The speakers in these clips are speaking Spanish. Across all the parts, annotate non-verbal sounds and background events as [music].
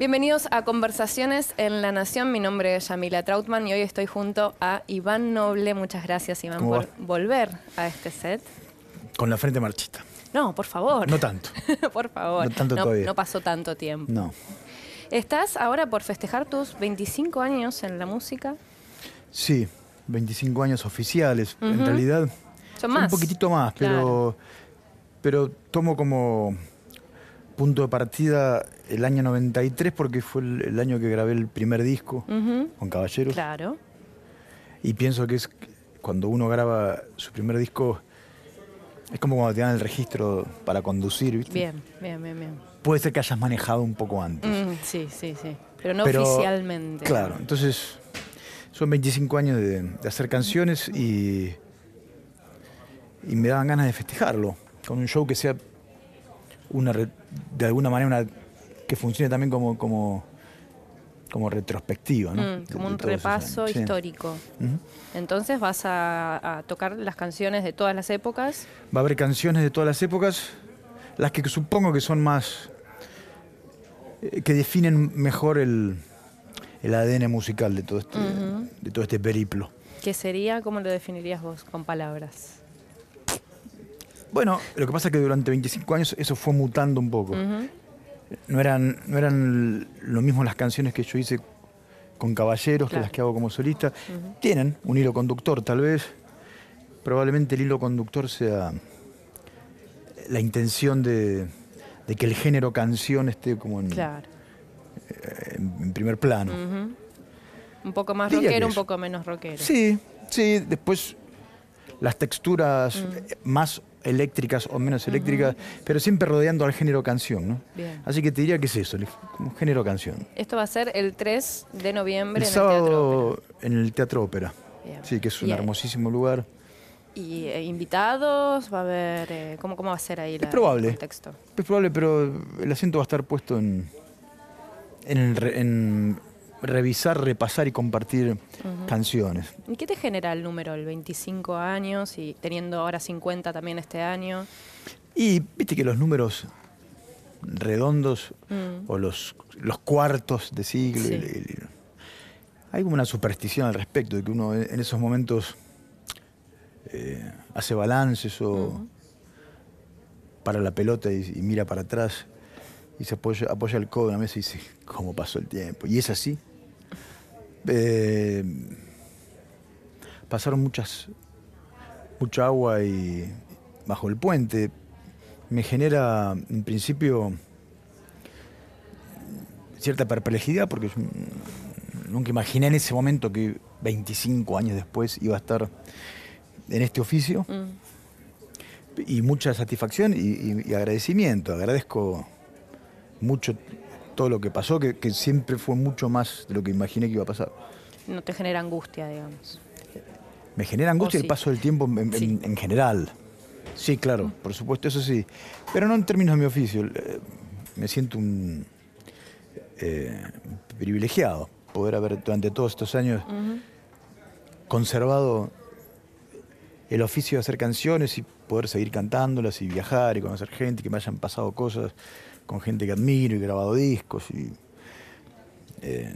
Bienvenidos a Conversaciones en La Nación. Mi nombre es Yamila Trautman y hoy estoy junto a Iván Noble. Muchas gracias, Iván, ¿Cómo por va? volver a este set. Con la frente marchita. No, por favor. No tanto. [laughs] por favor. No tanto todavía. no pasó tanto tiempo. No. Estás ahora por festejar tus 25 años en la música. Sí, 25 años oficiales. En realidad, Son un más. poquitito más, pero, pero tomo como punto de partida el año 93 porque fue el, el año que grabé el primer disco con Caballeros. Claro. Y pienso que es cuando uno graba su primer disco, es como cuando te dan el registro para conducir, ¿viste? Bien, bien, bien, bien. Puede ser que hayas manejado un poco antes. Mm, sí, sí, sí. Pero no Pero, oficialmente. Claro, entonces son 25 años de, de hacer canciones y, y me daban ganas de festejarlo con un show que sea una re- de alguna manera una, que funcione también como como como retrospectiva, ¿no? Mm, como de un repaso. Sí. histórico. Entonces vas a, a tocar las canciones de todas las épocas. Va a haber canciones de todas las épocas, las que supongo que son más eh, que definen mejor el, el ADN musical de todo este de todo este periplo. ¿Qué sería? ¿Cómo lo definirías vos con palabras? Bueno, lo que pasa es que durante 25 años eso fue mutando un poco. No eran, no eran lo mismo las canciones que yo hice con Caballeros Claro. que las que hago como solista. Tienen un hilo conductor, tal vez. Probablemente el hilo conductor sea la intención de, de que el género canción esté como en, Claro. en primer plano. Un poco más Diría rockero, un poco menos rockero. Sí, sí, después las texturas Mm. eh, más eléctricas o menos eléctricas, pero siempre rodeando al género canción, ¿no? Bien. Así que te diría que es eso, como género canción. Esto va a ser el 3 de noviembre El en el Teatro sábado Ópera. en el Teatro Ópera. Bien. Sí, que es un eh, hermosísimo lugar. ¿Y eh, invitados? ¿Va a haber...? eh, ¿cómo, ¿Cómo va a ser ahí la, probable. el contexto? Es probable, pero el acento va a estar puesto en, en, el en revisar, repasar y compartir canciones. ¿Y qué te genera el número, el 25 años y teniendo ahora 50 también este año? Y viste que los números redondos Mm. o los, los cuartos de siglo. Sí. el- el- hay como una superstición al respecto, de que uno en esos momentos eh, hace balances o para la pelota y, y mira para atrás y se apoya, apoya el codo en la mesa y dice, ¿cómo pasó el tiempo? Y es así. Eh, pasaron muchas, mucha agua y bajo el puente. Me genera, en principio, cierta perplejidad porque yo, nunca imaginé en ese momento que 25 años después iba a estar en este oficio Mm. y mucha satisfacción y, y- y agradecimiento. Agradezco mucho todo lo que pasó, que, que siempre fue mucho más de lo que imaginé que iba a pasar. No te genera angustia, digamos. Me genera angustia Oh, sí. el paso del tiempo en, en- Sí. en general. Sí, claro, por supuesto, eso sí. Pero no en términos de mi oficio. Eh, Me siento un eh, privilegiado poder haber durante todos estos años conservado el oficio de hacer canciones y poder seguir cantándolas y viajar y conocer gente, que me hayan pasado cosas con gente que admiro y grabado discos. Y, eh,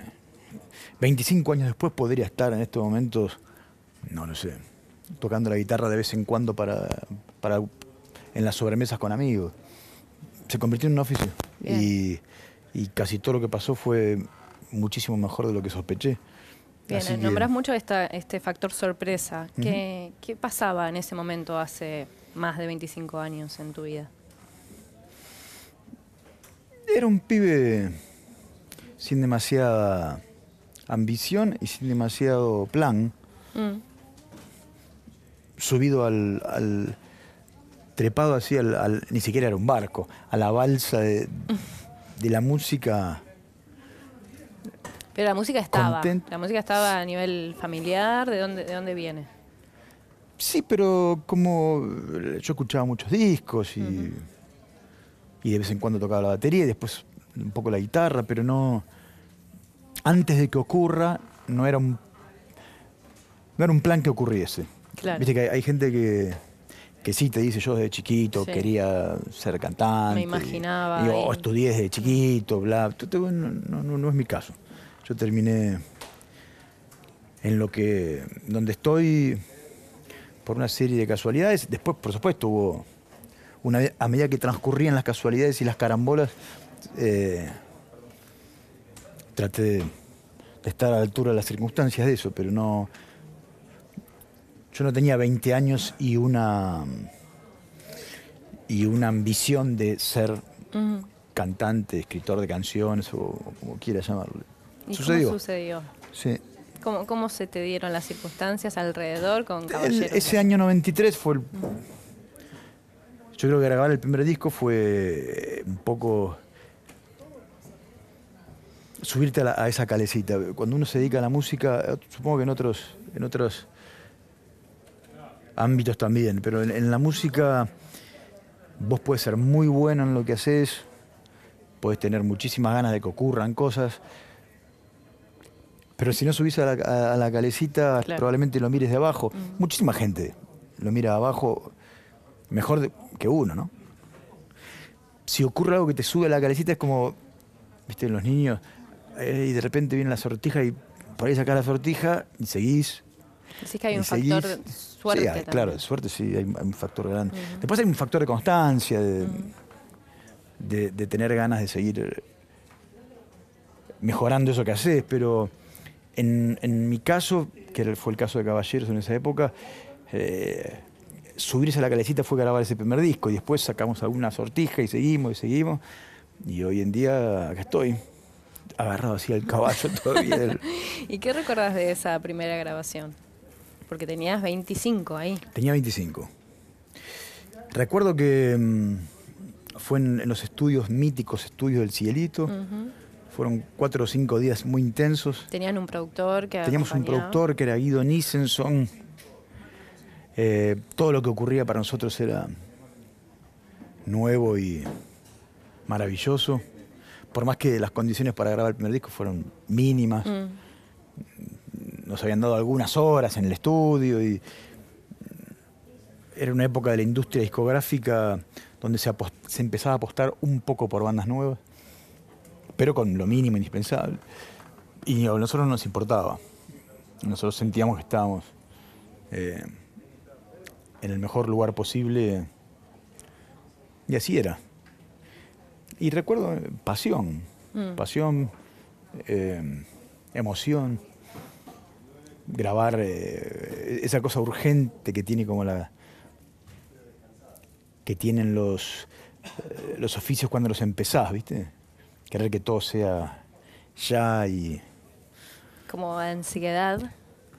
25 años después podría estar en estos momentos, no lo sé, tocando la guitarra de vez en cuando para, para en las sobremesas con amigos. Se convirtió en un oficio y, y casi todo lo que pasó fue muchísimo mejor de lo que sospeché. Bien, Así eh, que- nombras mucho esta, este factor sorpresa. ¿Qué, ¿Qué pasaba en ese momento hace más de 25 años en tu vida? Era un pibe sin demasiada ambición y sin demasiado plan, Mm. subido al, al- trepado así al, al- ni siquiera era un barco, a la balsa de, de la música. Pero la música estaba. Content- La música estaba a nivel familiar. ¿De dónde, de dónde viene? Sí, pero como yo escuchaba muchos discos y, y de vez en cuando tocaba la batería y después un poco la guitarra, pero no. Antes de que ocurra, no era un. No era un plan que ocurriese. Claro. Viste que hay, hay gente que, que sí te dice, yo desde chiquito Sí. quería ser cantante. Me imaginaba Y, oh, y- estudié desde chiquito, bla. Tú- tú- No, no- no- no es mi caso. Yo terminé en lo que. donde estoy por una serie de casualidades. Después, por supuesto, hubo. Una, a medida que transcurrían las casualidades y las carambolas, eh, traté de, de estar a la altura de las circunstancias de eso, pero no. Yo no tenía 20 años y una. y una ambición de ser cantante, escritor de canciones o, o como quieras llamarlo. ¿Y Sucedió. cómo sucedió? Sí. ¿Cómo, ¿Cómo se te dieron las circunstancias alrededor con El- Caballeros? ese año 93 fue el... Yo creo que grabar el primer disco fue eh, un poco subirte a, la- a esa calecita. Cuando uno se dedica a la música, eh, supongo que en otros, en otros ámbitos también, pero en, en la música vos puedes ser muy bueno en lo que haces, puedes tener muchísimas ganas de que ocurran cosas, pero si no subís a la, a- a la calecita, Claro. probablemente lo mires de abajo. Muchísima gente lo mira de abajo mejor de- que uno, ¿no? Si ocurre algo que te sube a la calecita es como, viste, los niños, eh, y de repente viene la sortija y por ahí sacás la sortija y seguís. Decís que hay un seguís. factor de suerte Sí, hay- también. claro, de suerte sí, hay, hay un factor grande. Después hay un factor de constancia, de, de- de tener ganas de seguir eh, mejorando eso que haces, pero en, en mi caso, que fue el caso de Caballeros en esa época, eh, subirse a la calecita fue grabar ese primer disco y después sacamos alguna sortija y seguimos y seguimos. Y hoy en día acá estoy, agarrado así al caballo [laughs] todavía. del- ¿Y qué recordás de esa primera grabación? Porque tenías 25 ahí. Tenía 25. Recuerdo que mm, fue en, en los estudios míticos, estudios del Cielito. Fueron cuatro o cinco días muy intensos. Tenían un productor que Teníamos un productor que era Guido Nissenson. Eh, todo lo que ocurría para nosotros era nuevo y maravilloso. Por más que las condiciones para grabar el primer disco fueron mínimas. Mm. nos habían dado algunas horas en el estudio y era una época de la industria discográfica donde se, empezaba a apostar un poco por bandas nuevas, pero con lo mínimo indispensable. Y a nosotros no nos importaba. Nosotros sentíamos que estábamos eh, en el mejor lugar posible y así era. Y recuerdo eh, pasión, Mm. pasión, eh, emoción grabar eh, esa cosa urgente que tiene como la que tienen los eh, los oficios cuando los empezás, ¿viste? Querer que todo sea ya y Como ansiedad.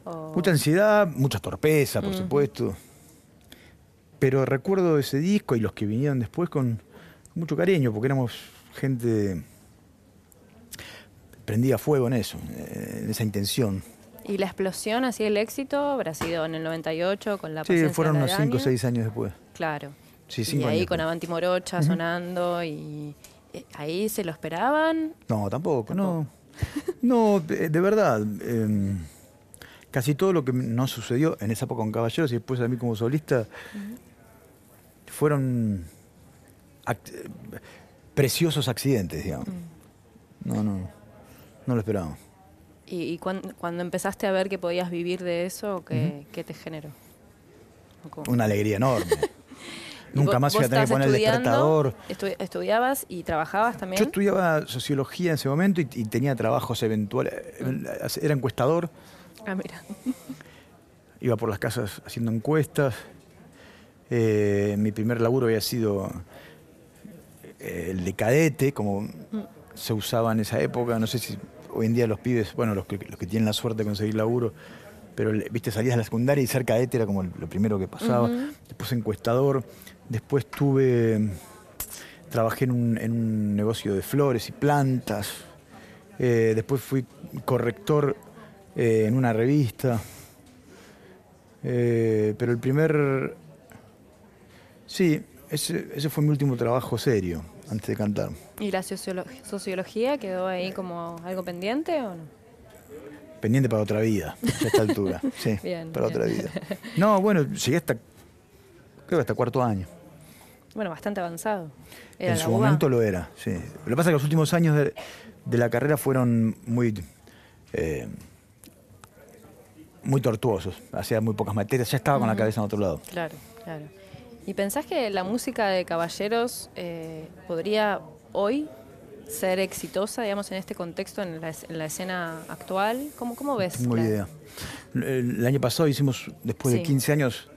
o- mucha ansiedad, mucha torpeza, por supuesto. Pero recuerdo ese disco y los que vinieron después con mucho cariño, porque éramos gente prendida fuego en eso, en esa intención. Y la explosión, así el éxito, habrá sido en el 98 con la Sí, fueron de unos 5 o Araña. 6 años después. Claro. Sí, y ahí años con. Avanti Morocha sonando y eh, ahí se lo esperaban. No, tampoco, no. [laughs] No, de, de verdad. eh, casi todo lo que nos sucedió en esa época con Caballeros y después a mí como solista fueron act- preciosos accidentes, digamos. No, no, no lo esperábamos. ¿Y, y cuan- cuando empezaste a ver que podías vivir de eso, qué, qué te generó? Una alegría enorme. [laughs] ¿Y Nunca más iba a tener que poner el despertador. Estu- ¿Estudiabas y trabajabas también? Yo estudiaba sociología en ese momento y, y tenía trabajos eventuales. Era encuestador. Ah, mira. iba por las casas haciendo encuestas. Eh, mi primer laburo había sido eh, el de cadete, como se usaba en esa época. No sé si hoy en día los pibes, bueno, los que, los que tienen la suerte de conseguir laburo, pero viste, salías de la secundaria y ser cadete era como lo primero que pasaba. Después encuestador. Después tuve. Trabajé en un, en un negocio de flores y plantas. Eh, después fui corrector eh, en una revista. Eh, pero el primer... Sí, ese, ese fue mi último trabajo serio antes de cantar. ¿Y la sociolo- sociología quedó ahí como algo pendiente o no? Pendiente para otra vida, a esta altura. [laughs] Sí, Bien, para bien. otra vida. [laughs] No, bueno, llegué hasta, creo que hasta cuarto año. Bueno, bastante avanzado. Era En su UBA. momento lo era, sí. Lo que pasa es que los últimos años de, de la carrera fueron muy, eh, muy tortuosos. Hacía muy pocas materias, ya estaba con la cabeza en otro lado. Claro, claro. ¿Y pensás que la música de Caballeros eh, podría hoy ser exitosa, digamos, en este contexto, en la, es- en la escena actual? ¿Cómo, cómo ves? Tengo la- idea. El, año pasado hicimos, después Sí. de 15 años,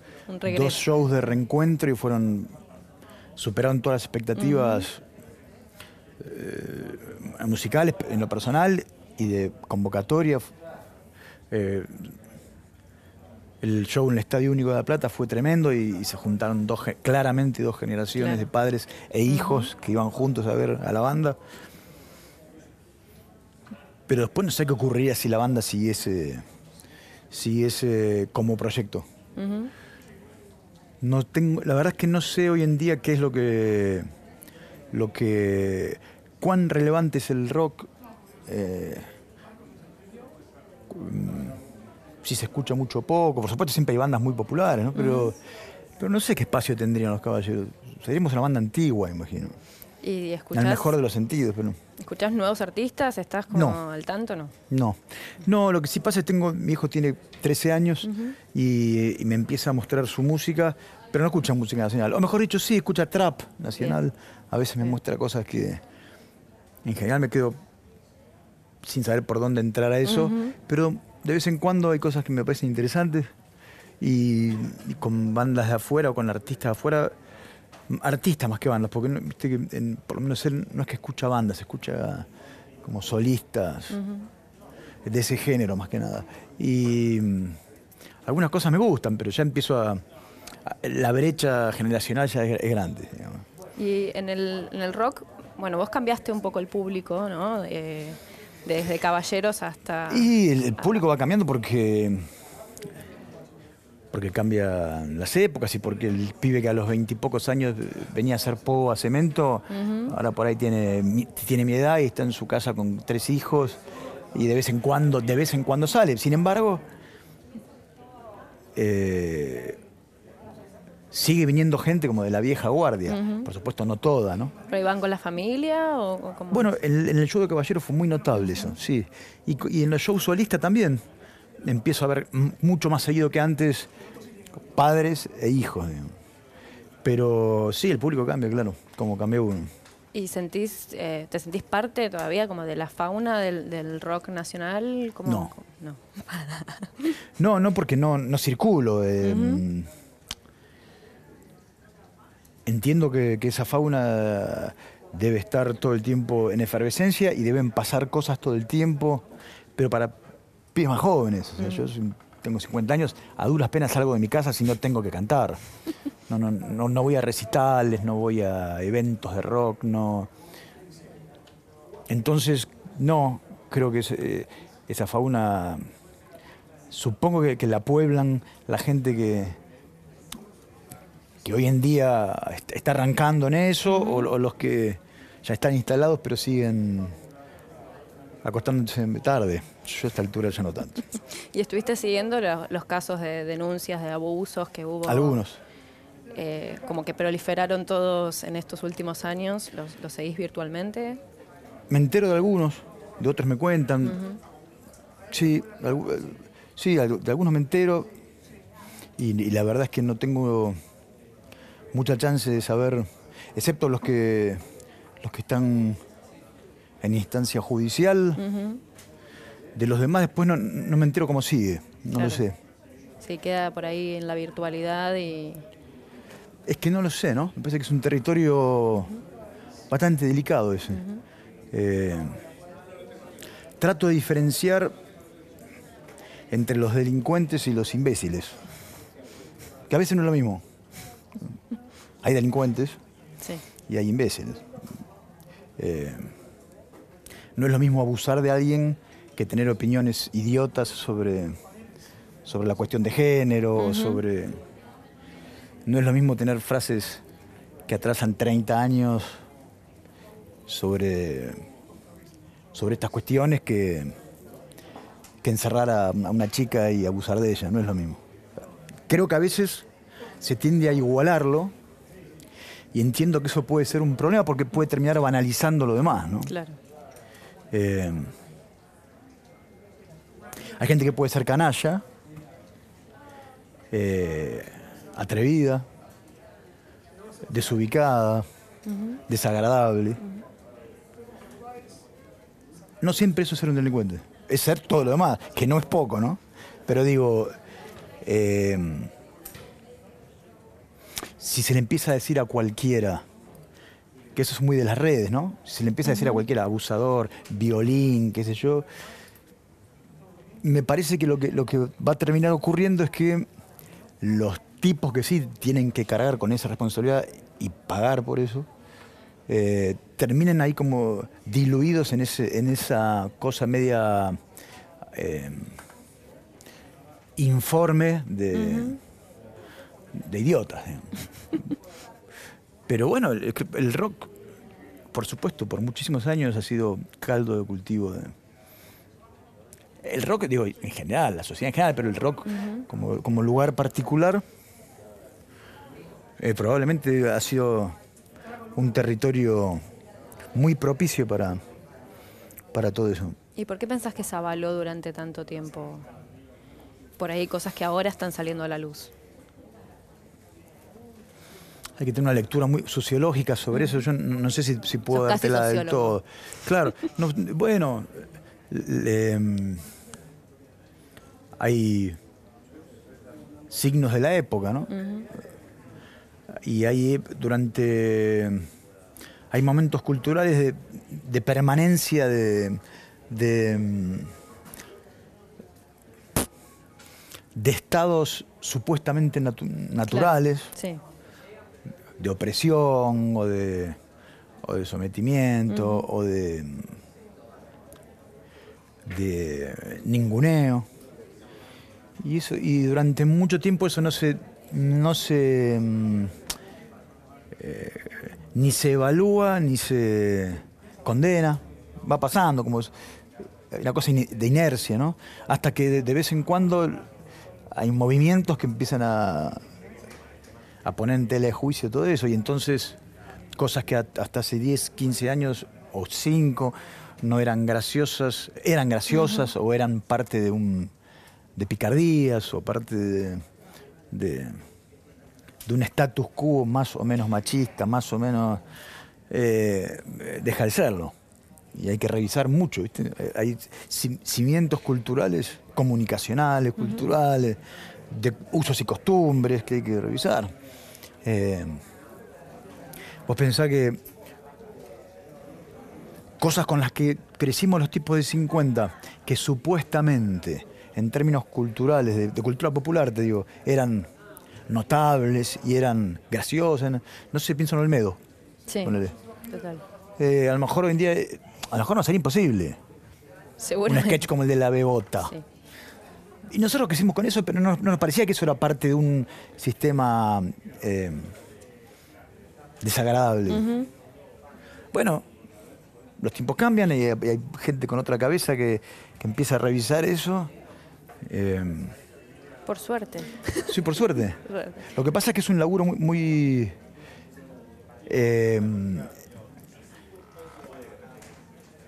dos shows de reencuentro y fueron. superaron todas las expectativas eh, musicales en lo personal y de convocatoria. Eh, el show en el Estadio Único de La Plata fue tremendo y, y se juntaron dos, claramente dos generaciones Claro. de padres e hijos que iban juntos a ver a la banda. Pero después no sé qué ocurriría si la banda siguiese, siguiese como proyecto. No tengo, la verdad es que no sé hoy en día qué es lo que, lo que, cuán relevante es el rock. eh, si se escucha mucho o poco. Por supuesto siempre hay bandas muy populares, ¿no? Pero, pero no sé qué espacio tendrían los caballeros. Seríamos una banda antigua, imagino. ¿Y En escuchás, el mejor de los sentidos, pero escuchás nuevos artistas? ¿Estás como No. al tanto no? no. No, lo que sí pasa es que tengo, mi hijo tiene 13 años y, y me empieza a mostrar su música, pero no escucha música nacional. O mejor dicho, sí, escucha trap nacional. A veces me Bien. muestra cosas que en general me quedo sin saber por dónde entrar a eso, pero de vez en cuando hay cosas que me parecen interesantes y, y con bandas de afuera o con artistas de afuera, artistas más que bandas, porque no- viste que en- por lo menos él no es que escucha bandas, escucha como solistas de ese género más que nada. Y mm, algunas cosas me gustan, pero ya empiezo a... a- la brecha generacional ya es, es grande. digamos. Y en el, en el rock, bueno, vos cambiaste un poco el público, ¿no? Eh, desde Caballeros hasta... Y el, el público va cambiando porque porque cambian las épocas y porque el pibe que a los veintipocos años venía a hacer pogo a cemento, ahora por ahí tiene, mi- tiene mi edad y está en su casa con tres hijos y de vez en cuando, de vez en cuando sale. Sin embargo, eh, sigue viniendo gente como de la vieja guardia. Por supuesto, no toda, ¿no? ¿Pero iban con la familia o, o cómo? Bueno, en, en el show de Caballero fue muy notable eso, sí. Y, y en los shows solistas también. Empiezo a ver mucho más seguido que antes padres e hijos. digamos. Pero sí, el público cambia, claro, como cambió uno. ¿Y sentís, eh, te sentís parte todavía como de la fauna del, del rock nacional? ¿Cómo- No. no. [laughs] No, no porque no, no circulo. eh, Entiendo que, que esa fauna debe estar todo el tiempo en efervescencia y deben pasar cosas todo el tiempo, pero para pibes más jóvenes. O sea, Yo soy- tengo 50 años, a duras penas salgo de mi casa si no tengo que cantar. No, no, no, no voy a recitales, no voy a eventos de rock, no. Entonces, no, creo que es, eh, esa fauna supongo que, que la pueblan la gente que, que hoy en día est- está arrancando en eso, o, o los que ya están instalados pero siguen acostándose tarde. Yo a esta altura ya no tanto. [laughs] ¿Y estuviste siguiendo lo- los casos de denuncias de abusos que hubo? Algunos. eh, como que proliferaron todos en estos últimos años. ¿Los, los seguís virtualmente? Me entero de algunos, de otros me cuentan. Sí, de algunos me entero. Y, y la verdad es que no tengo mucha chance de saber, excepto los que los que están en instancia judicial. De los demás después no, no me entero cómo sigue, no Claro. lo sé. Sí, queda por ahí en la virtualidad y... Es que no lo sé, ¿no? Me parece que es un territorio bastante delicado ese. Eh, trato de diferenciar entre los delincuentes y los imbéciles. Que a veces no es lo mismo. Hay delincuentes Sí. y hay imbéciles. Eh, no es lo mismo abusar de alguien que tener opiniones idiotas sobre, sobre la cuestión de género, sobre... No es lo mismo tener frases que atrasan 30 años sobre, sobre estas cuestiones que, que encerrar a, una chica y abusar de ella, no es lo mismo. Creo que a veces se tiende a igualarlo y entiendo que eso puede ser un problema porque puede terminar banalizando lo demás, ¿no? Claro. Eh, hay gente que puede ser canalla, eh, atrevida, desubicada, desagradable. No siempre eso es ser un delincuente, es ser todo lo demás, que no es poco, ¿no? Pero digo, eh, si se le empieza a decir a cualquiera, que eso es muy de las redes, ¿no? Si se le empieza a decir a cualquiera, abusador, violín, qué sé yo, me parece que lo que, lo que va a terminar ocurriendo es que los tipos que sí tienen que cargar con esa responsabilidad y pagar por eso, eh, terminen ahí como diluidos en, ese, en esa cosa media eh, informe de, de idiotas. Pero bueno, el, rock, por supuesto, por muchísimos años ha sido caldo de cultivo de, el rock, digo, en general, la sociedad en general, pero el rock como, lugar particular, eh, probablemente ha sido un territorio muy propicio para, para todo eso. ¿Y por qué pensás que se avaló durante tanto tiempo? Por ahí cosas que ahora están saliendo a la luz. Hay que tener una lectura muy sociológica sobre eso. Yo no, sé si, puedo dártela del todo. Claro, bueno, hay signos de la época, ¿no? Y hay durante hay momentos culturales de, permanencia de, de, estados supuestamente naturales, de opresión o de, o de sometimiento o de, de ninguneo. Y, eso, y durante mucho tiempo eso no se, no se mm, eh, ni se evalúa ni se condena. Va pasando como es una cosa de inercia, ¿no? Hasta que de, vez en cuando hay movimientos que empiezan a, a poner en tela de juicio todo eso y entonces cosas que hasta hace 10, 15 años o 5 no eran graciosas, eran graciosas o eran parte de un de picardías o parte de, de, un status quo más o menos machista, más o menos eh, deja de serlo. Y hay que revisar mucho, Hay cimientos culturales, comunicacionales, culturales, de usos y costumbres que hay que revisar. Eh, vos pensás que cosas con las que crecimos los tipos de 50, que supuestamente en términos culturales, de, cultura popular, te digo, eran notables y eran graciosas. No sé, pienso en Olmedo. Sí, total. Eh, a lo mejor hoy en día, a lo mejor no sería imposible. Un sketch como el de la bebota. Y nosotros crecimos con eso, pero no, nos parecía que eso era parte de un sistema eh, desagradable. Bueno, los tiempos cambian y hay, gente con otra cabeza que, que empieza a revisar eso Em, por suerte. Sí, [laughs] por suerte. Lo que pasa es que es un laburo muy... Em,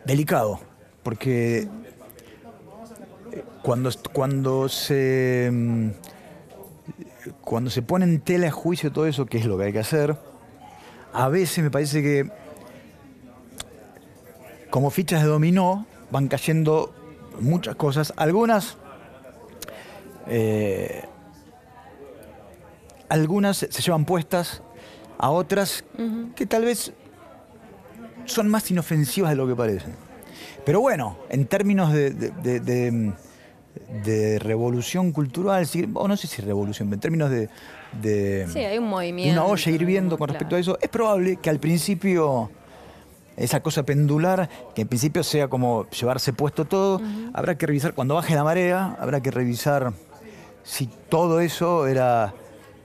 delicado, porque eh, cuando, cuando se em, cuando se pone en tela de juicio todo eso, que es lo que hay que hacer, a veces me parece que como fichas de dominó van cayendo muchas cosas, algunas eh, algunas se llevan puestas a otras que tal vez son más inofensivas de lo que parecen. Pero bueno, en términos de, de, revolución cultural, o no sé si revolución, en términos de, sí, hay un movimiento, una olla hirviendo con respecto a eso, es probable que al principio esa cosa pendular, que en principio sea como llevarse puesto todo, habrá que revisar, cuando baje la marea, habrá que revisar si todo eso era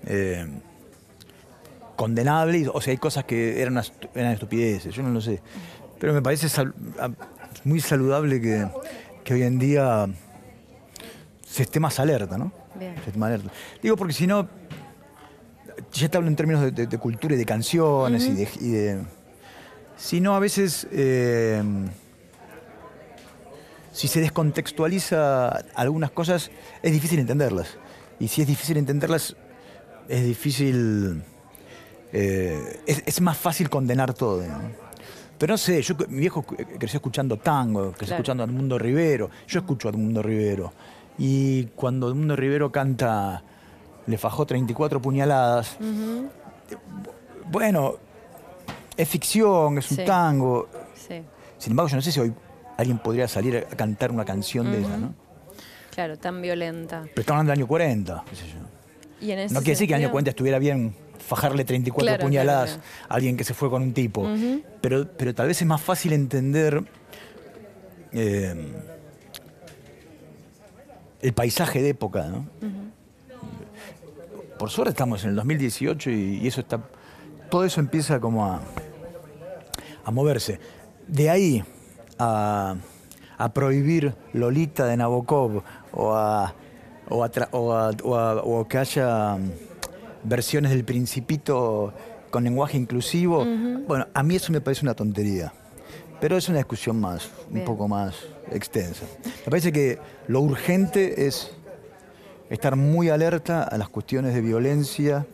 eh, condenable o si hay cosas que eran, eran estupideces, yo no lo sé. Pero me parece muy saludable que, hoy en día se esté más alerta, ¿no? Alerta. Digo porque si no, ya te hablo en términos de, cultura y de canciones y, de, Si no, a veces... Eh, si se descontextualiza algunas cosas, es difícil entenderlas. Y si es difícil entenderlas, es difícil. Eh, es, más fácil condenar todo. Pero no sé, yo, mi viejo creció escuchando tango, creció escuchando a Edmundo Rivero. Yo escucho a Edmundo Rivero. Y cuando Edmundo Rivero canta Le fajó 34 puñaladas, bueno, es ficción, es un tango. Sin embargo, yo no sé si hoy alguien podría salir a cantar una canción de esa, ¿no? Claro, tan violenta. Pero estamos hablando del año 40, qué sé yo. no quiere decir que el año 40 estuviera bien fajarle 34 puñaladas a alguien que se fue con un tipo. pero, pero tal vez es más fácil entender eh, el paisaje de época, ¿no? Por suerte estamos en el 2018 y, eso está. Todo eso empieza como a, a moverse. De ahí a, prohibir Lolita de Nabokov o a, o que haya mm, versiones del Principito con lenguaje inclusivo, bueno, a mí eso me parece una tontería. Pero es una discusión más, un poco más extensa. Me parece que lo urgente es estar muy alerta a las cuestiones de violencia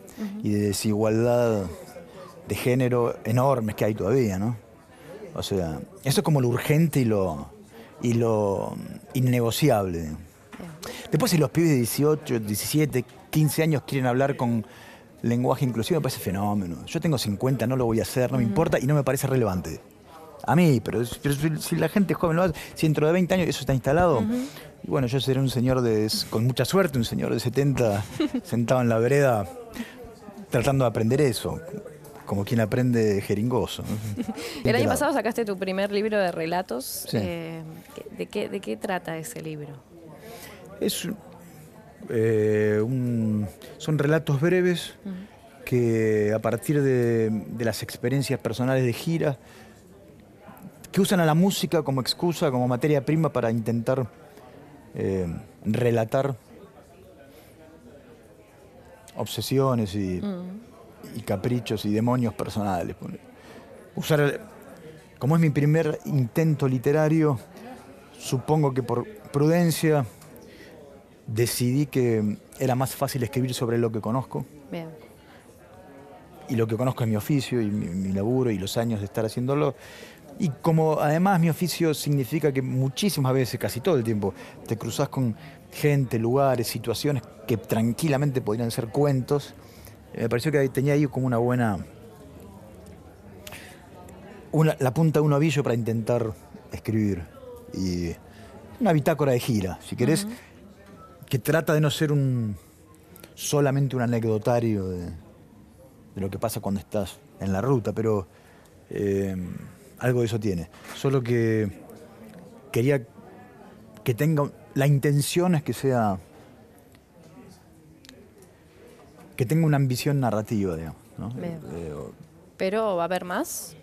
y de desigualdad de género enormes que hay todavía, ¿no? O sea, eso es como lo urgente y lo, y lo innegociable. Después si los pibes de 18, 17, 15 años quieren hablar con lenguaje inclusivo, me parece fenómeno. Yo tengo 50, no lo voy a hacer, no me importa y no me parece relevante. A mí, pero, si, la gente joven lo hace, si dentro de 20 años eso está instalado, y bueno, yo seré un señor de, con mucha suerte, un señor de 70 [laughs] sentado en la vereda tratando de aprender eso como quien aprende jeringoso. El año pasado sacaste tu primer libro de relatos. Eh, ¿de, qué, ¿De qué trata ese libro? Es, eh, son relatos breves que a partir de, las experiencias personales de gira, que usan a la música como excusa, como materia prima para intentar eh, relatar obsesiones y y caprichos y demonios personales. Usar, como es mi primer intento literario, supongo que por prudencia decidí que era más fácil escribir sobre lo que conozco. Y lo que conozco es mi oficio y mi, laburo y los años de estar haciéndolo. Y como además mi oficio significa que muchísimas veces, casi todo el tiempo, te cruzas con gente, lugares, situaciones que tranquilamente podrían ser cuentos, me pareció que tenía ahí como una buena. la punta de un ovillo para intentar escribir. Y una bitácora de gira, si querés, que trata de no ser un solamente un anecdotario de, lo que pasa cuando estás en la ruta, pero eh, algo de eso tiene. Solo que quería que tenga. La intención es que sea que tenga una ambición narrativa, digamos. Eh, eh, pero va a haber más.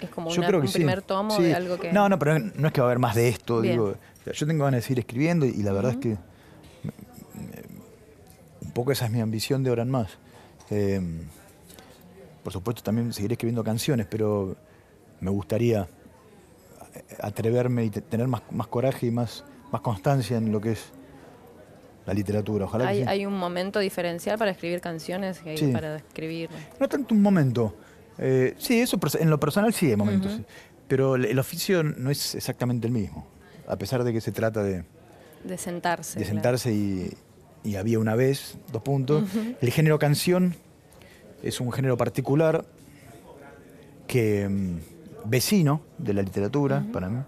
Es como un primer tomo de algo que. No, no, pero no es que va a haber más de esto. Digo, yo tengo ganas de seguir escribiendo y la verdad es que un poco esa es mi ambición de ahora en más. Eh, por supuesto, también seguiré escribiendo canciones, pero me gustaría atreverme y tener más, más coraje y más, más constancia en lo que es la literatura. Ojalá hay, que hay un momento diferencial para escribir canciones y para escribir. No tanto un momento. Eh, sí, eso en lo personal sí hay momentos. Pero el, oficio no es exactamente el mismo. A pesar de que se trata de. De sentarse. De sentarse y, había una vez, dos puntos. El género canción es un género particular que. Vecino de la literatura, para mí.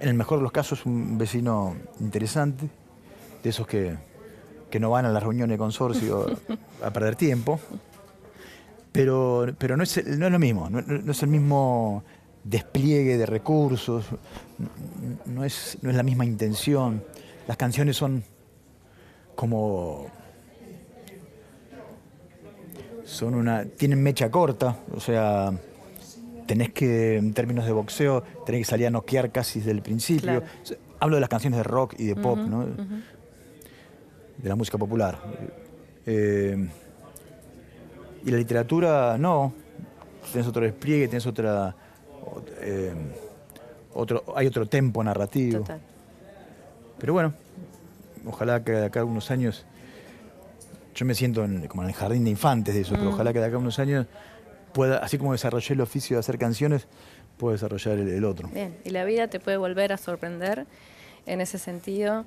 En el mejor de los casos, un vecino interesante de esos que, no van a las reuniones de consorcio [laughs] a perder tiempo. Pero, pero no, es, no es lo mismo, no, es el mismo despliegue de recursos, no es, no es la misma intención. Las canciones son como son una tienen mecha corta, o sea, tenés que en términos de boxeo tenés que salir a noquear casi desde el principio. Hablo de las canciones de rock y de pop, ¿no? De la música popular. Eh, y la literatura no, tenés otro despliegue, tenés otra eh, otro, hay otro tempo narrativo. Total. Pero bueno, ojalá que de acá a unos años, yo me siento como en el jardín de infantes de eso, pero mm. ojalá que de acá a unos años pueda, así como desarrollé el oficio de hacer canciones, pueda desarrollar el, otro. Bien, y la vida te puede volver a sorprender en ese sentido.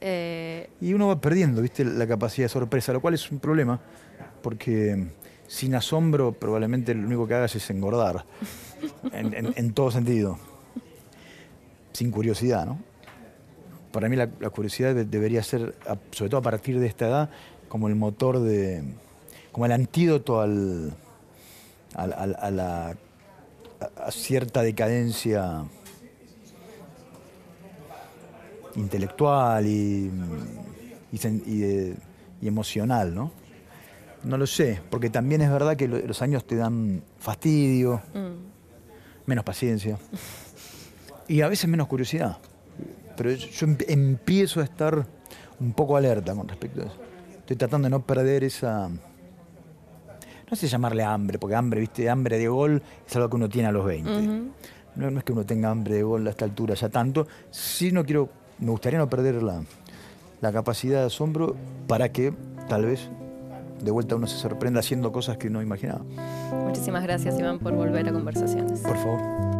Eh, y uno va perdiendo, viste, la capacidad de sorpresa, lo cual es un problema, porque sin asombro probablemente lo único que hagas es engordar, [laughs] en todo sentido, sin curiosidad, ¿no? para mí la, curiosidad debería ser, sobre todo a partir de esta edad, como el motor de, como el antídoto al, a, la cierta decadencia intelectual y, emocional, ¿no? No lo sé, porque también es verdad que los años te dan fastidio, mm. menos paciencia y a veces menos curiosidad pero yo empiezo a estar un poco alerta con respecto a eso. Estoy tratando de no perder esa. No sé llamarle hambre, porque hambre, viste, hambre de gol es algo que uno tiene a los 20. no, es que uno tenga hambre de gol a esta altura ya tanto. Sí no quiero, me gustaría no perder la, la capacidad de asombro para que tal vez de vuelta uno se sorprenda haciendo cosas que no imaginaba. Muchísimas gracias, Iván, por volver a conversaciones. Por favor.